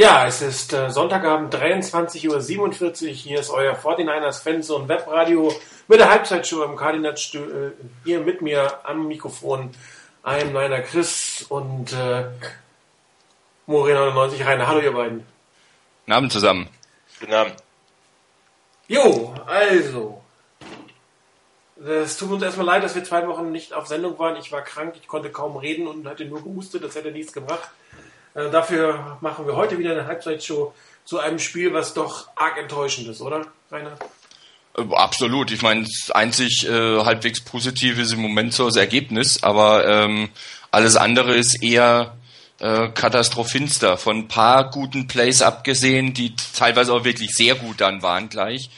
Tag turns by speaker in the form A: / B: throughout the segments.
A: Ja, es ist äh, Sonntagabend 23.47 Uhr. Hier ist euer 49ers Fanzone Webradio mit der Halbzeitshow im Kardinat äh, hier mit mir am Mikrofon ein Niner Chris und äh, Morena 99 Rainer. Hallo ihr beiden.
B: Guten Abend zusammen.
C: Guten Abend.
A: Jo, also. Es tut uns erstmal leid, dass wir zwei Wochen nicht auf Sendung waren. Ich war krank, ich konnte kaum reden und hatte nur gehustet, das hätte nichts gebracht. Äh, dafür machen wir heute wieder eine Halbzeitshow zu einem Spiel, was doch arg enttäuschend ist, oder, Rainer?
B: Äh, absolut. Ich meine, das einzig äh, halbwegs Positive ist im Moment so das Ergebnis, aber ähm, alles andere ist eher äh, katastrophinster. Von ein paar guten Plays abgesehen, die teilweise auch wirklich sehr gut dann waren gleich,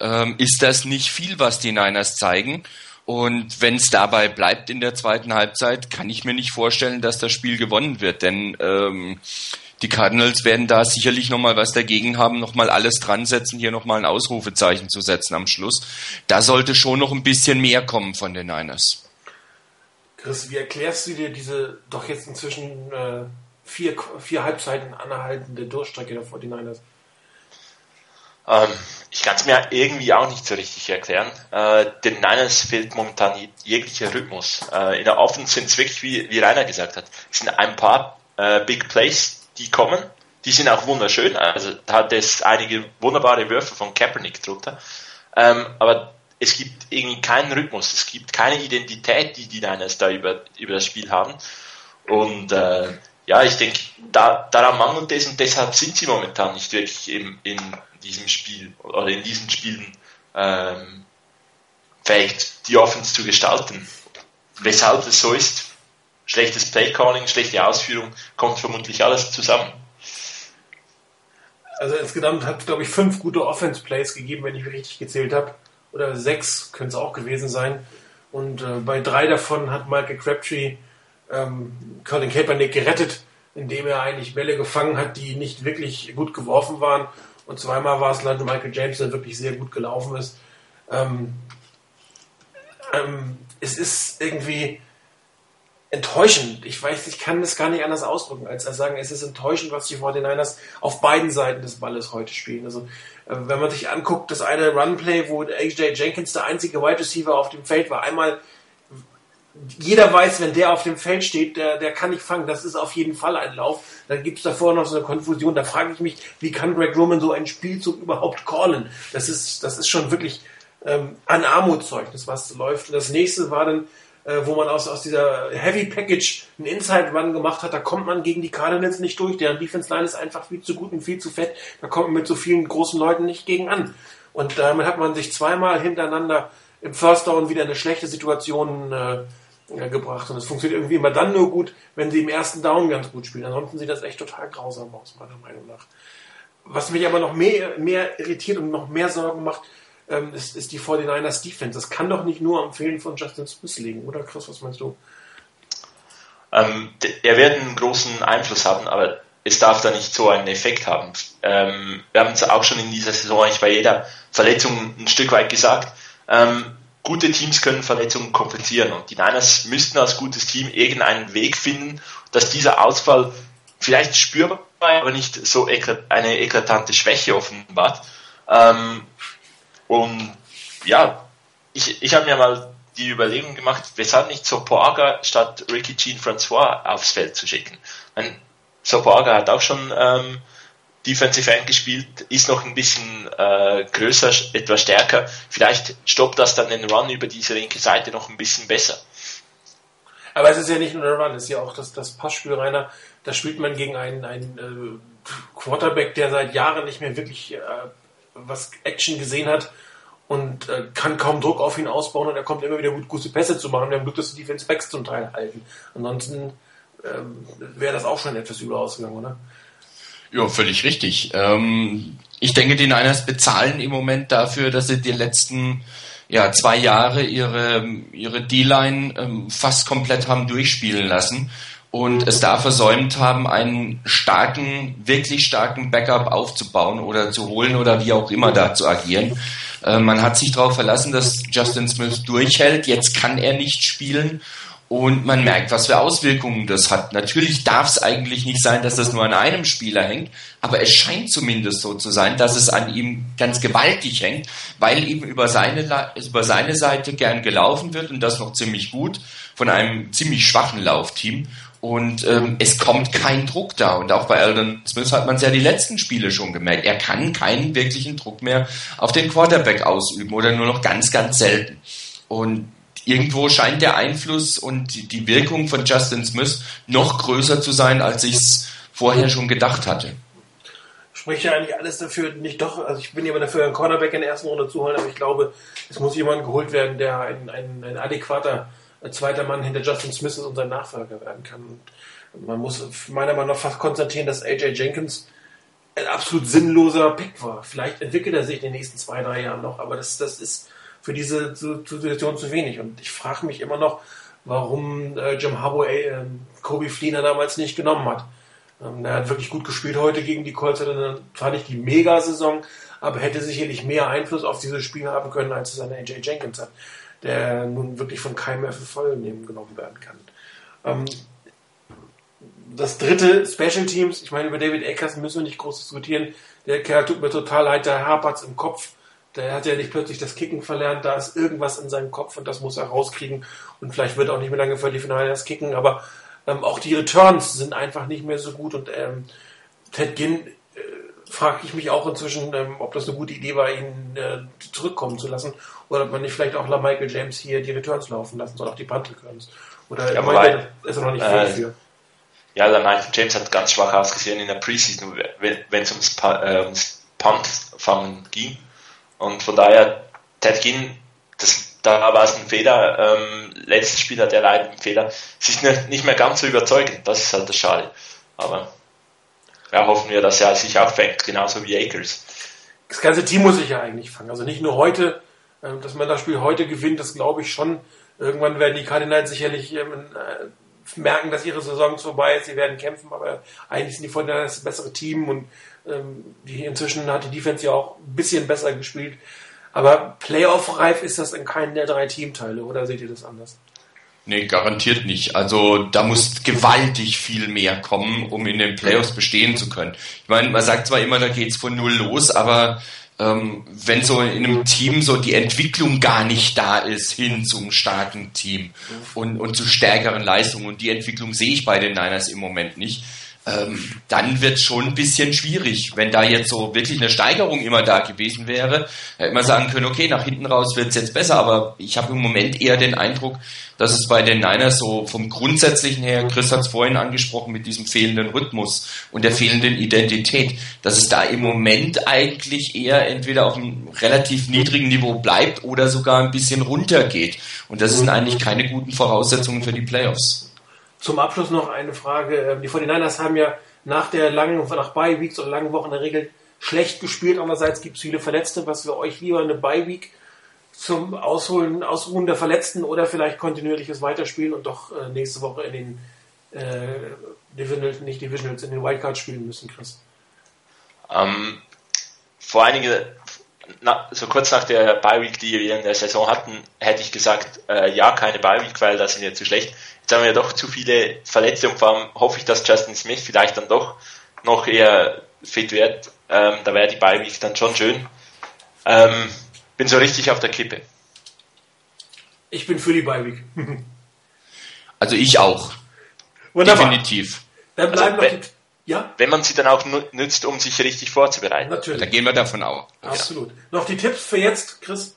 B: ähm, ist das nicht viel, was die Niners zeigen. Und wenn es dabei bleibt in der zweiten Halbzeit, kann ich mir nicht vorstellen, dass das Spiel gewonnen wird. Denn ähm, die Cardinals werden da sicherlich nochmal was dagegen haben, nochmal alles dran setzen, hier nochmal ein Ausrufezeichen zu setzen am Schluss. Da sollte schon noch ein bisschen mehr kommen von den Niners.
A: Chris, wie erklärst du dir diese doch jetzt inzwischen äh, vier, vier Halbzeiten anhaltende Durchstrecke der 49ers?
C: Ähm, ich kann es mir irgendwie auch nicht so richtig erklären. Äh, den Niners fehlt momentan jeglicher Rhythmus. Äh, in der Offense sind es wirklich, wie, wie Rainer gesagt hat, es sind ein paar äh, Big Plays, die kommen. Die sind auch wunderschön. Also da hat es einige wunderbare Würfe von Kaepernick drunter. Ähm, aber es gibt irgendwie keinen Rhythmus. Es gibt keine Identität, die die Niners da über, über das Spiel haben. Und äh, ja, ich denke, da, daran mangelt es und deshalb sind sie momentan nicht wirklich im, in diesem Spiel oder in diesen Spielen ähm, fähig, die Offense zu gestalten. Weshalb es so ist, schlechtes Playcalling, schlechte Ausführung, kommt vermutlich alles zusammen.
A: Also insgesamt hat es, glaube ich, fünf gute Offense-Plays gegeben, wenn ich richtig gezählt habe. Oder sechs können es auch gewesen sein. Und äh, bei drei davon hat Michael Crabtree ähm, Colin Kaepernick gerettet, indem er eigentlich Bälle gefangen hat, die nicht wirklich gut geworfen waren. Und zweimal war es leider Michael James, der wirklich sehr gut gelaufen ist. Ähm, ähm, es ist irgendwie enttäuschend. Ich weiß, ich kann das gar nicht anders ausdrücken, als sagen, es ist enttäuschend, was die 49ers auf beiden Seiten des Balles heute spielen. Also, äh, wenn man sich anguckt, das eine Runplay, wo AJ Jenkins der einzige Wide Receiver auf dem Feld war, einmal jeder weiß, wenn der auf dem Feld steht, der, der kann nicht fangen. Das ist auf jeden Fall ein Lauf. Dann gibt es davor noch so eine Konfusion. Da frage ich mich, wie kann Greg Roman so einen Spielzug überhaupt callen? Das ist, das ist schon wirklich ähm, ein Armutszeugnis, was läuft. Und das nächste war dann, äh, wo man aus, aus dieser Heavy Package einen Inside Run gemacht hat. Da kommt man gegen die Cardinals nicht durch. Deren Defense Line ist einfach viel zu gut und viel zu fett. Da kommt man mit so vielen großen Leuten nicht gegen an. Und damit hat man sich zweimal hintereinander im First Down wieder eine schlechte Situation äh, gebracht. Und es funktioniert irgendwie immer dann nur gut, wenn sie im ersten Down ganz gut spielen. Ansonsten sieht das echt total grausam aus, meiner Meinung nach. Was mich aber noch mehr, mehr irritiert und noch mehr Sorgen macht, ähm, ist, ist die 49ers Defense. Das kann doch nicht nur am Fehlen von Justin Smith liegen, oder Chris, was meinst du?
C: Ähm, er wird einen großen Einfluss haben, aber es darf da nicht so einen Effekt haben. Ähm, wir haben es auch schon in dieser Saison eigentlich bei jeder Verletzung ein Stück weit gesagt. Ähm, gute Teams können Verletzungen kompensieren und die Niners müssten als gutes Team irgendeinen Weg finden, dass dieser Ausfall vielleicht spürbar, aber nicht so eine eklatante Schwäche offenbart. Ähm, und ja, ich, ich habe mir mal die Überlegung gemacht, weshalb nicht Soporga statt Ricky Jean Francois aufs Feld zu schicken. Soporga hat auch schon ähm, Defensive End gespielt, ist noch ein bisschen äh, größer, etwas stärker. Vielleicht stoppt das dann den Run über diese linke Seite noch ein bisschen besser.
A: Aber es ist ja nicht nur der Run, es ist ja auch das, das Passspiel, Rainer. Da spielt man gegen einen, einen äh, Quarterback, der seit Jahren nicht mehr wirklich äh, was Action gesehen hat und äh, kann kaum Druck auf ihn ausbauen und er kommt immer wieder gut, gute Pässe zu machen. Wir haben Glück, dass die Defense Backs zum Teil halten. Ansonsten ähm, wäre das auch schon etwas übel ausgegangen, oder?
B: Ja, völlig richtig. Ähm, ich denke, die Niners bezahlen im Moment dafür, dass sie die letzten ja, zwei Jahre ihre, ihre D-Line ähm, fast komplett haben durchspielen lassen und es da versäumt haben, einen starken, wirklich starken Backup aufzubauen oder zu holen oder wie auch immer da zu agieren. Äh, man hat sich darauf verlassen, dass Justin Smith durchhält. Jetzt kann er nicht spielen Und man merkt, was für Auswirkungen das hat. Natürlich darf es eigentlich nicht sein, dass das nur an einem Spieler hängt, aber es scheint zumindest so zu sein, dass es an ihm ganz gewaltig hängt, weil eben über seine, über seine Seite gern gelaufen wird und das noch ziemlich gut von einem ziemlich schwachen Laufteam. Und ähm, es kommt kein Druck da. Und auch bei Alden Smith hat man es ja die letzten Spiele schon gemerkt. Er kann keinen wirklichen Druck mehr auf den Quarterback ausüben oder nur noch ganz, ganz selten. Und irgendwo scheint der Einfluss und die Wirkung von Justin Smith noch größer zu sein, als ich es vorher schon gedacht hatte.
A: Spricht ja eigentlich alles dafür, nicht doch, also ich bin immer dafür, einen Cornerback in der ersten Runde zu holen, aber ich glaube, es muss jemand geholt werden, der ein, ein, ein adäquater zweiter Mann hinter Justin Smith ist und sein Nachfolger werden kann. Und man muss meiner Meinung nach fast konstatieren, dass AJ Jenkins ein absolut sinnloser Pick war. Vielleicht entwickelt er sich in den nächsten zwei, drei Jahren noch, aber das, das ist für diese Situation zu wenig. Und ich frage mich immer noch, warum äh, Jim Harbaugh äh, Kobe Fleener damals nicht genommen hat. Ähm, er hat wirklich gut gespielt heute gegen die Colts, dann fand ich die Mega-Saison, aber hätte sicherlich mehr Einfluss auf dieses Spiel haben können, als es an AJ Jenkins hat, der nun wirklich von keinem mehr für voll genommen werden kann. Ähm, das dritte Special Teams, ich meine, über David Eckers müssen wir nicht groß diskutieren. Der Kerl tut mir total leid, der hapert's im Kopf der hat ja nicht plötzlich das Kicken verlernt, da ist irgendwas in seinem Kopf und das muss er rauskriegen. Und vielleicht wird er auch nicht mehr lange für die Finale das Kicken, aber ähm, auch die Returns sind einfach nicht mehr so gut. Und ähm, Ted Ginn äh, frage ich mich auch inzwischen, ähm, ob das eine gute Idee war, ihn äh, zurückkommen zu lassen. Oder ob man nicht vielleicht auch La Michael James hier die Returns laufen lassen soll, auch die Punt Returns. Oder
C: ja, wobei, ist er noch nicht äh, für. Ja, La Michael James hat ganz schwach ausgesehen in der Preseason, wenn es ums, äh, ums Punt-Fangen ging. Und von daher, Ted Ginn, das, da war es ein Fehler. Ähm, letztes Spiel hat er leider einen Fehler. Sich nicht mehr ganz so überzeugend, das ist halt das Schade. Aber ja, hoffen wir, dass er sich auch fängt, genauso wie Akers.
A: Das ganze Team muss sich ja eigentlich fangen. Also nicht nur heute, äh, dass man das Spiel heute gewinnt, das glaube ich schon. Irgendwann werden die Cardinals sicherlich ähm, äh, merken, dass ihre Saison vorbei ist. Sie werden kämpfen, aber eigentlich sind die von das bessere Team und ähm, inzwischen hat die Defense ja auch ein bisschen besser gespielt. Aber Playoff-reif ist das in keinem der drei Teamteile, oder seht ihr das anders?
B: Nee, garantiert nicht. Also da muss gewaltig viel mehr kommen, um in den Playoffs bestehen zu können. Ich meine, man sagt zwar immer, da geht's von null los, aber ähm, wenn so in einem Team so die Entwicklung gar nicht da ist hin zum starken Team und, und zu stärkeren Leistungen. Und die Entwicklung sehe ich bei den Niners im Moment nicht, ähm, dann wird schon ein bisschen schwierig. Wenn da jetzt so wirklich eine Steigerung immer da gewesen wäre, man sagen können, okay, nach hinten raus wird es jetzt besser, aber ich habe im Moment eher den Eindruck, dass es bei den Niners so vom Grundsätzlichen her, Chris hat es vorhin angesprochen, mit diesem fehlenden Rhythmus und der fehlenden Identität, dass es da im Moment eigentlich eher entweder auf einem relativ niedrigen Niveau bleibt oder sogar ein bisschen runtergeht. Und das sind eigentlich keine guten Voraussetzungen für die Playoffs.
A: Zum Abschluss noch eine Frage. Ähm, die 49ers haben ja nach der langen, nach Bye Weeks oder langen Wochen in der Regel schlecht gespielt. Andererseits gibt es viele Verletzte. Was für euch lieber eine Bye Week zum Ausholen, Ausruhen der Verletzten oder vielleicht kontinuierliches Weiterspielen und doch äh, nächste Woche in den äh, Divisionals, nicht Divisionals, in den Wildcards spielen müssen, Chris?
C: Ähm, vor einigen, na, so kurz nach der Bye Week, die wir in der Saison hatten, hätte ich gesagt, äh, ja, keine Bye Week, weil das sind ja zu schlecht. Jetzt haben wir ja doch zu viele Verletzungen, vor allem hoffe ich, dass Justin Smith vielleicht dann doch noch eher fit wird. Ähm, da wäre die Bye Week dann schon schön. Ähm, bin so richtig auf der Kippe.
A: Ich bin für die Bye Week.
B: also ich auch. Wunderbar. Definitiv.
C: Dann bleiben also, noch die ja? Wenn man sie dann auch nützt, um sich richtig vorzubereiten.
B: Natürlich. Da gehen wir davon aus.
A: Absolut. Ja. Noch die Tipps für jetzt, Chris?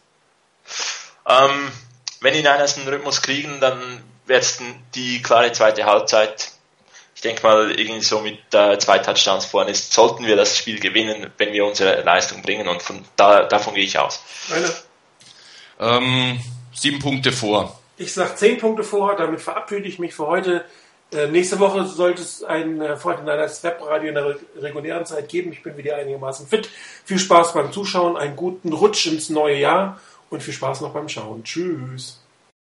C: Ähm, wenn die Niners einen Rhythmus kriegen, dann wird es die klare zweite Halbzeit. Ich denke mal, irgendwie so mit äh, zwei Touchdowns vorne ist, sollten wir das Spiel gewinnen, wenn wir unsere Leistung bringen. Und von da, davon gehe ich aus.
B: Ähm, sieben Punkte vor.
A: Ich sage zehn Punkte vor. Damit verabschiede ich mich für heute. Äh, nächste Woche sollte es ein äh, Fortinanders Webradio in der regulären Zeit geben. Ich bin wieder einigermaßen fit. Viel Spaß beim Zuschauen, einen guten Rutsch ins neue Jahr und viel Spaß noch beim Schauen. Tschüss.